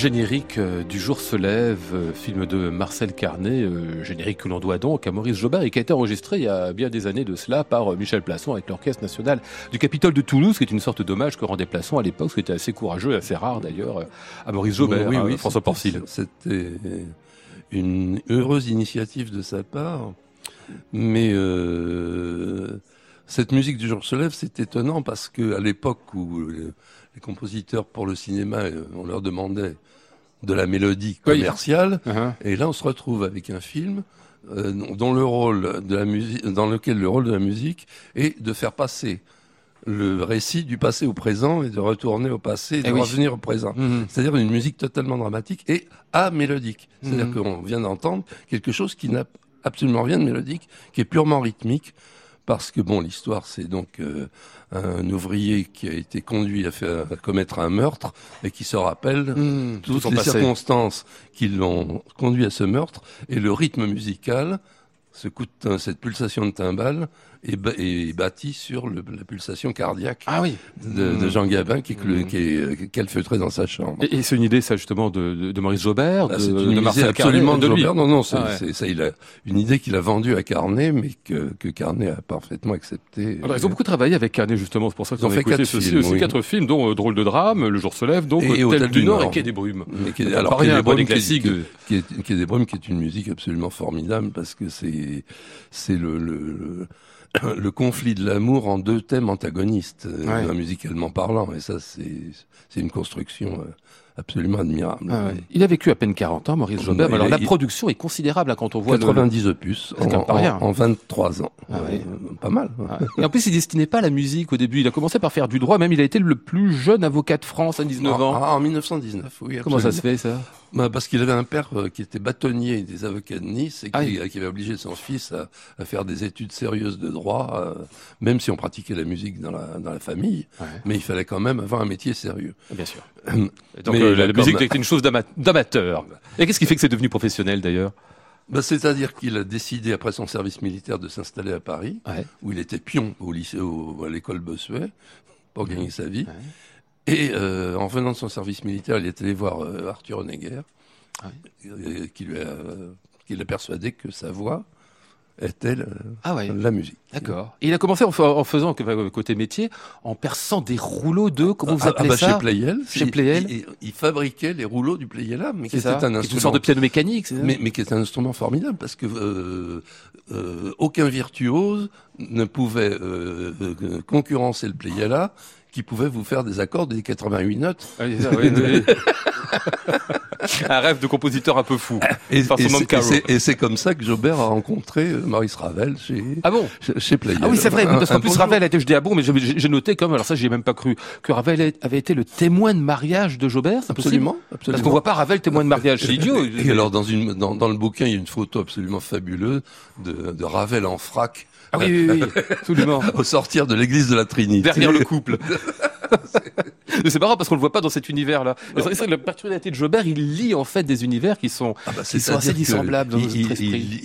Speaker 3: Générique euh, du jour se lève, euh, film de Marcel Carnet, euh, générique que l'on doit donc à Maurice Jobert et qui a été enregistré il y a bien des années de cela par Michel Plasson avec l'Orchestre National du Capitole de Toulouse, qui est une sorte d'hommage que rendait Plasson à l'époque, ce qui était assez courageux et assez rare d'ailleurs à Maurice Jobert,
Speaker 6: Oui, oui,
Speaker 3: François Porcil.
Speaker 6: C'était une heureuse initiative de sa part, mais euh, cette musique du jour se lève, c'est étonnant parce que à l'époque où les compositeurs pour le cinéma, euh, on leur demandait de la mélodie
Speaker 3: Oui.
Speaker 6: commerciale,
Speaker 3: Hein
Speaker 6: et là on se retrouve avec un film euh, dont le rôle de la musique, dans lequel le rôle de la musique est de faire passer le récit du passé au présent et de retourner au passé et de
Speaker 3: Eh oui.
Speaker 6: revenir au présent.
Speaker 3: Mhm.
Speaker 6: C'est-à-dire une musique totalement dramatique et amélodique. C'est-à-dire
Speaker 3: Mhm.
Speaker 6: qu'on vient d'entendre quelque chose qui n'a absolument rien de mélodique, qui est purement rythmique. Parce que bon, l'histoire, c'est donc euh, un ouvrier qui a été conduit à, faire, à commettre un meurtre et qui se rappelle
Speaker 3: Mmh, tout
Speaker 6: toutes les
Speaker 3: passé.
Speaker 6: circonstances qui l'ont conduit à ce meurtre et le rythme musical, ce coup de tin- cette pulsation de timbale est, ba- est bâti sur le- la pulsation cardiaque
Speaker 3: Ah oui.
Speaker 6: de, de
Speaker 3: Mmh.
Speaker 6: Jean Gabin qui,
Speaker 3: Mmh.
Speaker 6: qui est calfeutré dans sa chambre.
Speaker 3: Et, et c'est une idée, ça, justement, de, de, de Maurice Jobert,
Speaker 6: Ah,
Speaker 3: de, de
Speaker 6: une idée
Speaker 3: Marcel Carnet,
Speaker 6: absolument de
Speaker 3: de lui.
Speaker 6: Jobert. Non, non, c'est
Speaker 3: Ah ouais.
Speaker 6: ça, il a une idée qu'il a vendue à Carnet, mais que, que Carnet a parfaitement accepté.
Speaker 3: Alors, ils ont beaucoup travaillé avec Carnet, justement, c'est pour ça
Speaker 6: Ils ont fait quatre
Speaker 3: ceci
Speaker 6: films,
Speaker 3: aussi,
Speaker 6: oui.
Speaker 3: quatre films, dont euh, Drôle de drame, Le jour se lève, donc
Speaker 6: Et
Speaker 3: euh,
Speaker 6: Hôtel
Speaker 3: Tel
Speaker 6: du
Speaker 3: du Nord,
Speaker 6: Nord.
Speaker 3: et Quai des Brumes.
Speaker 6: Mais qui est-
Speaker 3: Donc,
Speaker 6: alors Quai
Speaker 3: rien,
Speaker 6: des Brumes, qui
Speaker 3: de-
Speaker 6: qui est, qui est des Brumes, qui est une musique absolument formidable parce que c'est c'est le, le, le <coughs> le conflit de l'amour en deux thèmes antagonistes, euh, musicalement parlant. Et ça, c'est une construction euh, absolument admirable.
Speaker 3: Ah ouais. Il a vécu à peine 40 ans, Maurice Jobert. Alors, la production est considérable hein, quand on voit le-
Speaker 6: 90 opus
Speaker 3: C'est quand
Speaker 6: en,
Speaker 3: même pas rien.
Speaker 6: en, en 23 ans.
Speaker 3: Ah ouais.
Speaker 6: Euh, pas mal.
Speaker 3: Ouais. Et en plus, il destinait pas à la musique au début. Il a commencé par faire du droit. Même, il a été le plus jeune avocat de France à 19
Speaker 6: En,
Speaker 3: ans.
Speaker 6: en 1919, oui.
Speaker 3: Comment ça se
Speaker 6: absolument.
Speaker 3: fait, ça?
Speaker 6: Bah, Parce qu'il avait un père euh, qui était bâtonnier des avocats de Nice et qui,
Speaker 3: Ah oui.
Speaker 6: euh, qui avait obligé son fils à, à faire des études sérieuses de droit, euh, même si on pratiquait la musique dans la, dans la famille.
Speaker 3: Ouais.
Speaker 6: Mais il fallait quand même avoir un métier sérieux.
Speaker 3: Bien sûr. Donc,
Speaker 6: Mais
Speaker 3: euh, la, musique
Speaker 6: même-
Speaker 3: était une chose d'ama- d'amateur. Et qu'est-ce qui fait que c'est devenu professionnel, d'ailleurs?
Speaker 6: Bah, C'est-à-dire qu'il a décidé, après son service militaire, de s'installer à Paris,
Speaker 3: Ouais.
Speaker 6: où il était pion au lycée, au- à l'école Bossuet, pour gagner sa vie.
Speaker 3: Ouais.
Speaker 6: Et euh, en venant de son service militaire, il est allé voir euh, Arthur Honegger,
Speaker 3: Ah
Speaker 6: euh, qui lui a, qui l'a persuadé que sa voix était le-
Speaker 3: Ah ouais.
Speaker 6: la musique.
Speaker 3: D'accord. Et il a commencé en, fa- en faisant, côté métier, en perçant des rouleaux d'œufs, comment vous
Speaker 6: Ah,
Speaker 3: appelez
Speaker 6: ah bah,
Speaker 3: ça
Speaker 6: Chez Playel.
Speaker 3: Chez
Speaker 6: il-
Speaker 3: Pleyel.
Speaker 6: Il, il fabriquait les rouleaux du Playel, mais qui était un instrument.
Speaker 3: Une sorte de piano mécanique, ça
Speaker 6: mais, mais qui est un instrument formidable parce que euh, euh, aucun virtuose ne pouvait euh, concurrencer le Playela qui pouvait vous faire des accords des 88 notes.
Speaker 3: Ah oui, c'est ça, oui, oui. <laughs> Un rêve de compositeur un peu fou.
Speaker 6: Et,
Speaker 3: Par
Speaker 6: et c'est- comme ça que Jobert a rencontré euh, Maurice Ravel chez,
Speaker 3: Ah bon?
Speaker 6: chez, chez.
Speaker 3: Ah oui, c'est vrai,
Speaker 6: Un-
Speaker 3: parce qu'en plus. Ravel a été, je dis ah bon, mais j'ai- noté comme, alors ça j'y ai même pas cru, que Ravel avait été le témoin de mariage de Jobert, possible?
Speaker 6: Absolument,
Speaker 3: Parce
Speaker 6: absolument.
Speaker 3: qu'on voit pas Ravel témoin de mariage, c'est idiot.
Speaker 6: Et alors dans une dans, dans le bouquin, il y a une photo absolument fabuleuse de, de Ravel en frac
Speaker 3: Ah oui, oui, oui, absolument. <laughs>
Speaker 6: au sortir de l'église de la Trinité.
Speaker 3: Derrière le couple. <laughs> C'est marrant parce qu'on le voit pas dans cet univers-là. C'est vrai que la particularité de Jobert, il lit en fait des univers qui sont,
Speaker 6: Ah bah,
Speaker 3: qui sont
Speaker 6: c'est-à-dire
Speaker 3: assez dissemblables dans
Speaker 6: il,
Speaker 3: notre
Speaker 6: il-
Speaker 3: esprit.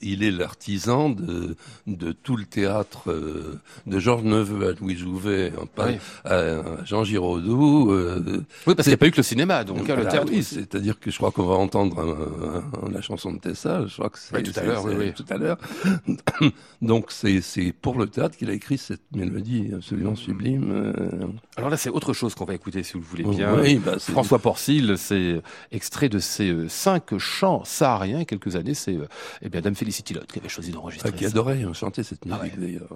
Speaker 6: il- est l'artisan de, de tout le théâtre euh, de Georges Neveu à Louis Jouvet,
Speaker 3: Oui.
Speaker 6: à Jean Giraudoux. euh,
Speaker 3: Oui, parce qu'il n'y a pas eu que le cinéma, donc hein, le théâtre.
Speaker 6: oui, C'est-à-dire que je crois qu'on va entendre un- un- la chanson de Tessa. Je crois que c'est
Speaker 3: Oui, tout à l'heure.
Speaker 6: Tout à l'heure. <coughs> Donc c'est pour le théâtre qu'il a écrit cette mélodie absolument sublime. Euh.
Speaker 3: Alors là, c'est autre chose qu'on va écouter si vous le voulez bien.
Speaker 6: Oui, bah,
Speaker 3: François Porcil, c'est extrait de ses euh, cinq chants sahariens. Quelques années, c'est euh, eh bien Dame Felicity Lott qui avait choisi d'enregistrer
Speaker 6: Ah, qui
Speaker 3: ça.
Speaker 6: adorait chanter cette
Speaker 3: Ah
Speaker 6: musique
Speaker 3: ouais.
Speaker 6: d'ailleurs.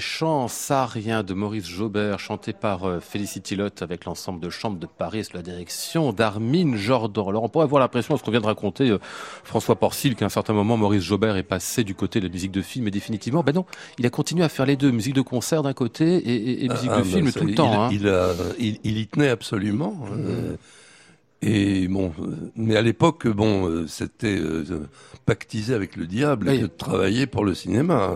Speaker 3: Chants sahariens de Maurice Jaubert, chanté par euh, Félicity Lott avec l'ensemble de chambres de Paris sous la direction d'Armine Jordan. Alors on pourrait avoir l'impression, ce qu'on vient de raconter, euh, François Porcil, qu'à un certain moment Maurice Jaubert est passé du côté de la musique de film, mais définitivement, ben non, il a continué à faire les deux, musique de concert d'un côté et, et- et musique
Speaker 6: Ah,
Speaker 3: de
Speaker 6: bah,
Speaker 3: film
Speaker 6: ça,
Speaker 3: tout le
Speaker 6: il-
Speaker 3: temps. hein.
Speaker 6: Il, a- il, il y tenait absolument. euh, et bon, euh, mais à l'époque, bon, euh, c'était euh, pactisé avec le diable
Speaker 3: Oui.
Speaker 6: que de travailler pour le cinéma.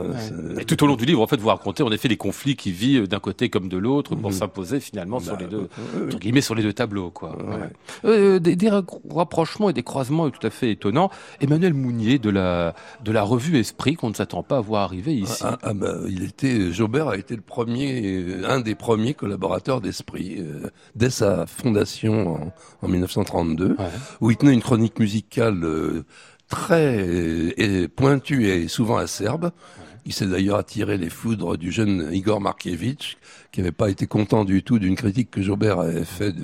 Speaker 3: Et tout au long du livre, en fait, vous racontez en effet les conflits qui vivent d'un côté comme de l'autre pour
Speaker 6: Mhm.
Speaker 3: s'imposer finalement sur
Speaker 6: Bah,
Speaker 3: les deux,
Speaker 6: ouais.
Speaker 3: entre guillemets, sur les deux tableaux, quoi.
Speaker 6: Ouais.
Speaker 3: Ouais. Euh, des, des ra- rapprochements et des croisements tout à fait étonnants. Emmanuel Mounier de la de la revue Esprit qu'on ne s'attend pas à voir arriver ici.
Speaker 6: Ah, ah, bah, il était, Jaubert a été le premier, euh, un des premiers collaborateurs d'Esprit euh, dès sa fondation en, en 1932,
Speaker 3: Ouais.
Speaker 6: où il tenait une chronique musicale euh, très euh, et pointue et souvent acerbe. Il s'est d'ailleurs attiré les foudres du jeune Igor Markievitch, qui n'avait pas été content du tout d'une critique que Jaubert avait faite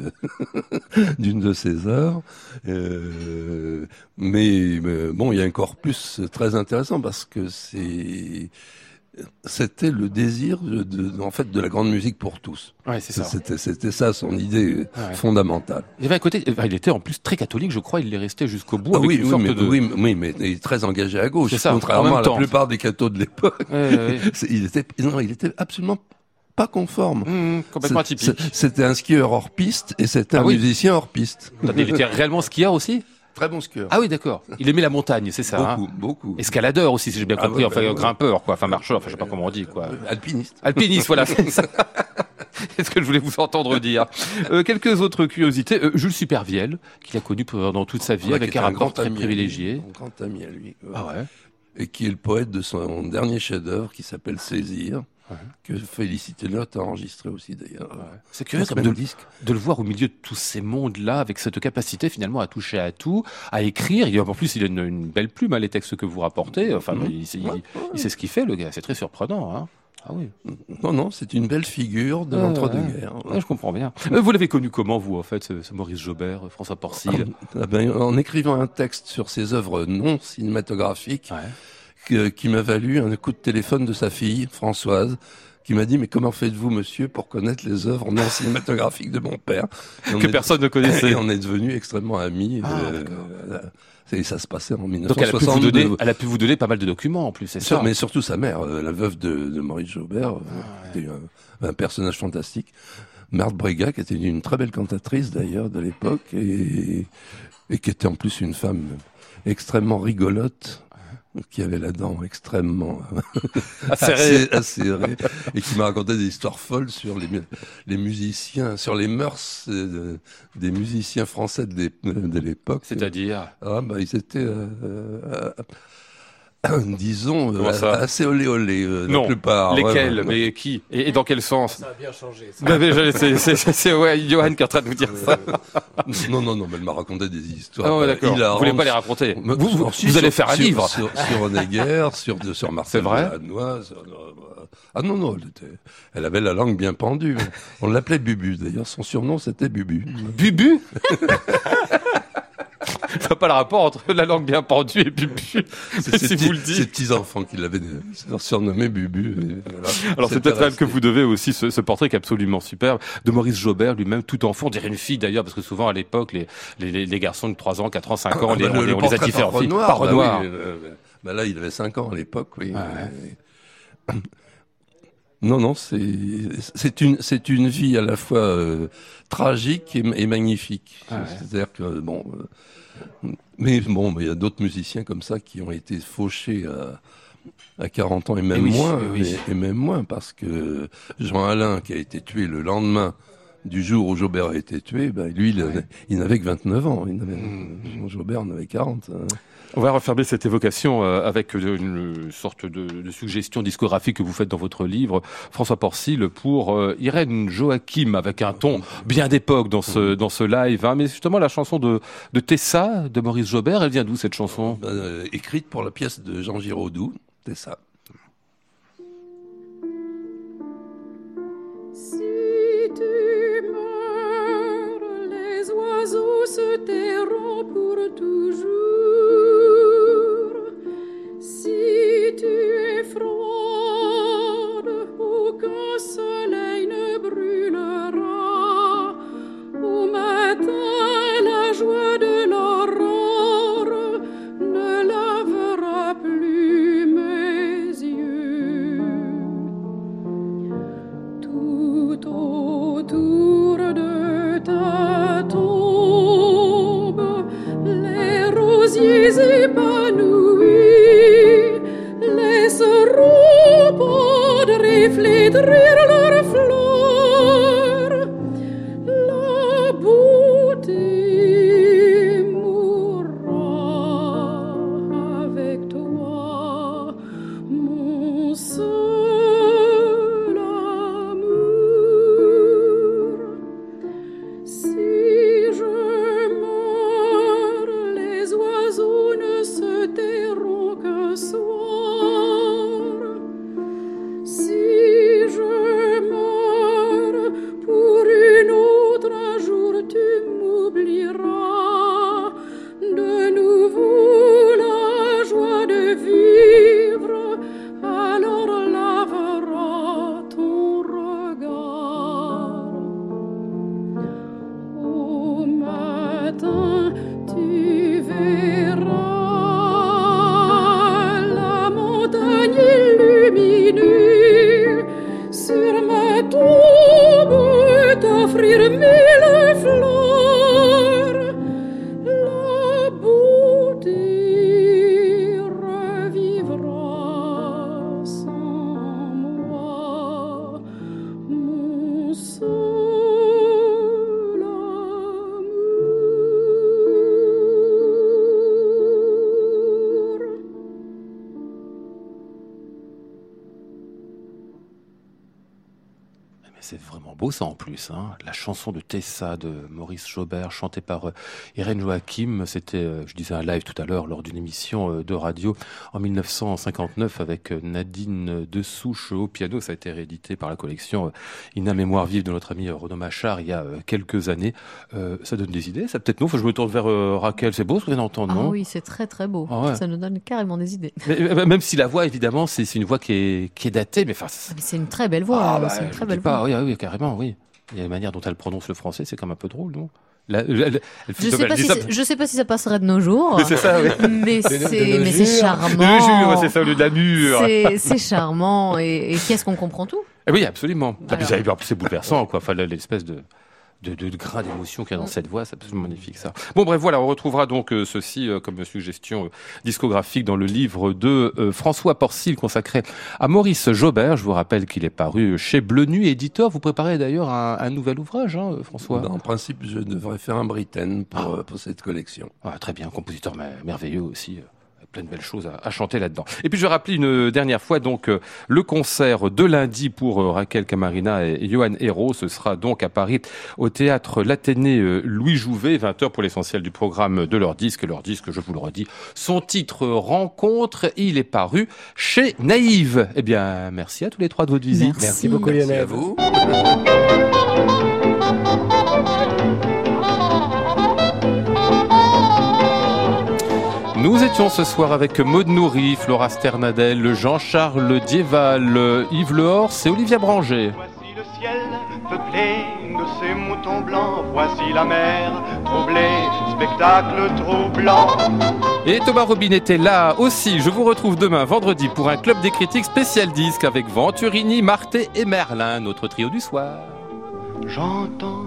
Speaker 6: <laughs> d'une de ses œuvres. Euh, mais, mais bon, il y a un corpus très intéressant parce que c'est c'était le désir de, de- en fait de la grande musique pour tous.
Speaker 3: Ouais, c'est ça.
Speaker 6: C'était c'était ça son idée
Speaker 3: Ouais.
Speaker 6: fondamentale.
Speaker 3: Il avait un côté, il était en plus très catholique, je crois. Il est resté jusqu'au bout
Speaker 6: Ah
Speaker 3: avec
Speaker 6: oui,
Speaker 3: une
Speaker 6: oui,
Speaker 3: sorte
Speaker 6: mais,
Speaker 3: de.
Speaker 6: oui, oui, mais il est très engagé à gauche,
Speaker 3: C'est ça, en
Speaker 6: contrairement à la plupart des cathos de l'époque.
Speaker 3: Ouais, <laughs>
Speaker 6: Il était, non, il était absolument pas conforme.
Speaker 3: Mmh, complètement
Speaker 6: C'est-
Speaker 3: atypique.
Speaker 6: C'était un skieur hors piste et c'était
Speaker 3: Ah
Speaker 6: un
Speaker 3: oui.
Speaker 6: musicien hors piste.
Speaker 3: Il était réellement skieur aussi?
Speaker 6: Très bon skieur.
Speaker 3: Ah oui, d'accord. Il aimait la montagne, c'est ça. hein
Speaker 6: beaucoup, beaucoup.
Speaker 3: Escaladeur aussi, si j'ai bien
Speaker 6: Ah
Speaker 3: compris.
Speaker 6: ouais,
Speaker 3: enfin,
Speaker 6: bah, ouais.
Speaker 3: grimpeur, quoi. Enfin, marcheur. Enfin, je sais pas comment on dit, quoi.
Speaker 6: Alpiniste.
Speaker 3: Alpiniste, voilà, c'est ça. <laughs> C'est ce que je voulais vous entendre dire. Euh, quelques autres curiosités. Euh, Jules Supervielle, qu'il a connu pendant toute sa vie,
Speaker 6: Ouais,
Speaker 3: avec un rapport très privilégié.
Speaker 6: Un grand ami à lui.
Speaker 3: Ah ouais.
Speaker 6: Et qui est le poète de son dernier chef-d'œuvre qui s'appelle Saisir.
Speaker 3: Ouais.
Speaker 6: Que Félicité Lotte a enregistré aussi d'ailleurs.
Speaker 3: C'est curieux de,
Speaker 6: disque.
Speaker 3: de le voir au milieu de tous ces mondes-là, avec cette capacité finalement à toucher à tout, à écrire. Il, en plus, il a une, une belle plume, hein, les textes que vous rapportez. Enfin,
Speaker 6: Mhm.
Speaker 3: il, sait- il- il sait ce qu'il fait, le gars. C'est très surprenant. Hein. Ah oui.
Speaker 6: Non, non, c'est une belle figure de
Speaker 3: Ouais,
Speaker 6: l'entre-deux-guerres.
Speaker 3: Ouais, je comprends bien. Euh, Vous l'avez connu comment, vous, en fait, ce, ce Maurice Jaubert, euh, François Porcil
Speaker 6: Ah ben, en écrivant un texte sur ses œuvres non cinématographiques,
Speaker 3: Ouais.
Speaker 6: Que- qui m'a valu un coup de téléphone de sa fille, Françoise, qui m'a dit, mais comment faites-vous, monsieur, pour connaître les œuvres non cinématographiques de mon père
Speaker 3: Que personne ne connaissait. <laughs>
Speaker 6: Et on est devenus extrêmement amis.
Speaker 3: Ah,
Speaker 6: euh, et ça se passait en
Speaker 3: Donc elle a, pu vous
Speaker 6: 1962.
Speaker 3: donner, elle a pu vous donner pas mal de documents en plus, c'est
Speaker 6: Sur-
Speaker 3: ça
Speaker 6: mais surtout sa mère, euh, la veuve de, de Maurice Jaubert, euh,
Speaker 3: Ah,
Speaker 6: était un, un personnage fantastique. Marthe Brega, qui était une très belle cantatrice d'ailleurs de l'époque, et, et qui était en plus une femme extrêmement rigolote, qui avait la dent extrêmement
Speaker 3: Acéré. <laughs>
Speaker 6: assez acérée, et qui m'a raconté des histoires folles sur les, mu- les musiciens, sur les mœurs euh, des musiciens français de l'époque.
Speaker 3: C'est-à-dire?
Speaker 6: Ah, bah, ils étaient, euh, euh, <coughs> disons, euh, assez olé olé, euh, la
Speaker 3: Non.
Speaker 6: plupart. ouais,
Speaker 3: Lesquels
Speaker 6: ouais.
Speaker 3: Mais qui et, et dans quel sens
Speaker 5: Ça a bien changé. ça.
Speaker 3: Bah, C'est ouais, Johan qui est en train de vous dire ça.
Speaker 6: non, non, non, mais elle m'a raconté des histoires.
Speaker 3: Ah ouais, d'accord. Vous voulez pas les raconter Vous, vous, allez faire un
Speaker 6: sur-
Speaker 3: livre.
Speaker 6: sur, sur Honegger, sur sur Marcel euh, Ah non non, elle, était- elle avait la langue bien pendue. On l'appelait Bubu. D'ailleurs, son surnom c'était Bubu.
Speaker 3: Bubu? <laughs> <laughs> Vois pas le rapport entre la langue bien pendue et Bubu.
Speaker 6: C'est
Speaker 3: si
Speaker 6: ses
Speaker 3: vous le dites.
Speaker 6: petits enfants qui l'avaient euh, surnommé Bubu. voilà.
Speaker 3: Alors c'est peut-être elle que vous devez aussi ce, ce portrait qui est absolument superbe de Maurice Jaubert lui-même tout enfant, on dirait une fille d'ailleurs parce que souvent à l'époque les, les, les- garçons de 3 ans, 4 ans, 5 ans,
Speaker 6: Ah,
Speaker 3: on les,
Speaker 6: bah,
Speaker 3: on
Speaker 6: le-
Speaker 3: on les a différents
Speaker 6: par. Renoir,
Speaker 3: Par
Speaker 6: bah
Speaker 3: Renoir.
Speaker 6: oui, euh, bah là, il avait 5 ans à l'époque, oui.
Speaker 3: Ouais. <coughs>
Speaker 6: Non, non, c'est c'est une c'est une vie à la fois euh, tragique et, et magnifique.
Speaker 3: Ah ouais.
Speaker 6: C'est-à-dire que bon, euh, mais bon, mais il y a d'autres musiciens comme ça qui ont été fauchés à, à 40 ans et même
Speaker 3: Eh oui,
Speaker 6: moins,
Speaker 3: eh oui.
Speaker 6: et, même moins parce que Jean Alain qui a été tué le lendemain du jour où Jaubert a été tué, ben lui, il, avait- il n'avait que 29 ans. Il
Speaker 3: Mmh.
Speaker 6: Jaubert en avait 40. hein.
Speaker 3: On va refermer cette évocation euh, avec euh, une sorte de, de suggestion discographique que vous faites dans votre livre, François Porcil, pour euh, Irène Joachim, avec un ton bien d'époque dans ce, dans ce live. hein. Mais justement, la chanson de, de Tessa, de Maurice Jaubert, elle vient d'où cette chanson?
Speaker 6: Euh, écrite pour la pièce de Jean Giraudoux, c'est ça.
Speaker 2: Si tu meurs, les oiseaux se tairont pour toujours. Si tu es froide,
Speaker 3: beau ça en plus. Hein. La chanson de Tessa de Maurice Jaubert, chantée par euh, Irène Joachim. C'était, euh, je disais un live tout à l'heure, lors d'une émission euh, de radio en 1959 avec Nadine Dessouche au piano. Ça a été réédité par la collection Ina Mémoire vive de notre ami Renaud Machard il y a quelques années. Euh, ça donne des idées, ça peut-être non? Faut que je me tourne vers Raquel. C'est beau ce que d'entendre,
Speaker 4: Ah
Speaker 3: non?
Speaker 4: oui, c'est très très beau.
Speaker 3: Ah ouais.
Speaker 4: Ça nous donne carrément des idées.
Speaker 3: Mais, Même si la voix, évidemment, c'est une voix qui est, qui est datée, mais enfin, c'est-
Speaker 4: Ah, C'est une très belle voix.
Speaker 3: ah,
Speaker 4: hein,
Speaker 3: bah,
Speaker 4: c'est une très belle
Speaker 3: pas,
Speaker 4: voix.
Speaker 3: oui, oui, carrément, oui. Il y a la manière dont elle prononce le français, c'est quand même un peu drôle, non? La-
Speaker 4: Je
Speaker 3: comme
Speaker 4: sais, pas si
Speaker 3: ça-
Speaker 4: c'est- je sais pas si ça passerait de nos jours.
Speaker 3: Mais c'est ça, oui.
Speaker 4: Mais c'est charmant.
Speaker 3: C'est ça, au lieu de la mûre.
Speaker 4: C'est charmant et, et qu'est-ce qu'on comprend tout?
Speaker 3: Eh oui, absolument. Ah, c'est bouleversant, quoi. Enfin, l'espèce de, de, de, de grain d'émotion qu'il y a dans cette voix, c'est absolument magnifique, ça. Bon, bref, voilà, on retrouvera donc euh, ceci euh, comme suggestion euh, discographique dans le livre de euh, François Porcil consacré à Maurice Jaubert. Je vous rappelle qu'il est paru chez Bleu Nuit Éditeur. Vous préparez d'ailleurs un, un nouvel ouvrage, hein, François
Speaker 6: En principe, je devrais faire un Britten pour,
Speaker 3: Ah.
Speaker 6: euh, pour cette collection.
Speaker 3: Ah, très bien, compositeur mer- merveilleux aussi. Plein de belles choses à, à chanter là-dedans. Et puis je rappelle une dernière fois donc euh, le concert de lundi pour euh, Raquel Camarina et Johan Hérault. Ce sera donc à Paris au théâtre l'Athénée euh, Louis Jouvet, 20h pour l'essentiel du programme de leur disque. Leur disque, je vous le redis, son titre Rencontre, il est paru chez Naïve. Eh bien, merci à tous les trois de votre visite.
Speaker 4: Merci.
Speaker 5: Merci beaucoup
Speaker 6: Merci
Speaker 5: Lionel.
Speaker 6: à vous.
Speaker 3: Nous étions ce soir avec Maud Nourri, Flora Sternadel, Jean-Charles Dieval, Yves Lehors et Olivia Branger.
Speaker 1: Voici le ciel peuplé de ces moutons blancs. Voici la mer troublée, spectacle troublant.
Speaker 3: Et Thomas Robin était là aussi. Je vous retrouve demain vendredi pour un club des critiques spécial disque avec Venturini, Marté et Merlin, notre trio du soir.
Speaker 1: J'entends